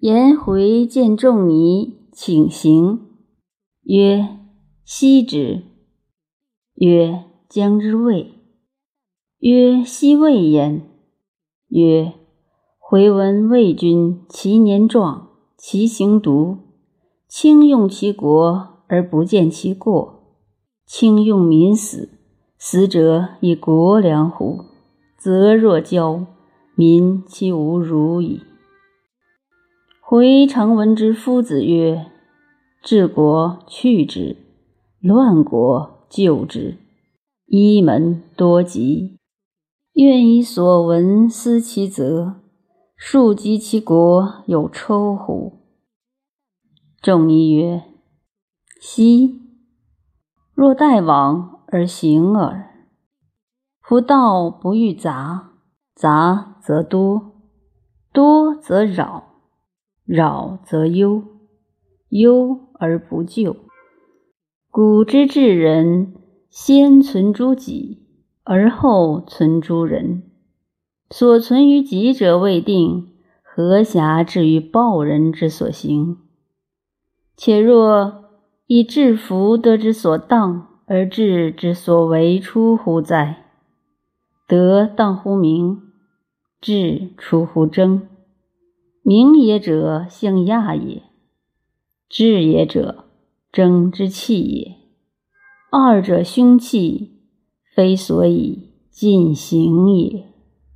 颜回见仲尼，请行。曰：“昔之。”曰：“将之谓。”曰：“昔未焉。”曰：“回闻魏君其年壮，其行独，轻用其国而不见其过，轻用民死，死者以国良乎？则若骄，民其无如矣。”回常闻之夫子曰：“治国去之，乱国救之。一门多疾，愿以所闻思其责，庶及其国有抽乎？”仲尼曰：“昔？若待往而行耳。夫道不欲杂，杂则多，多则扰。”扰则忧，忧而不救。古之治人，先存诸己，而后存诸人。所存于己者未定，何暇至于报人之所行？且若以治福德之所当，而治之所为出乎哉？德当乎名，治出乎争。名也者，象亚也；质也者，争之气也。二者凶器，非所以尽行也。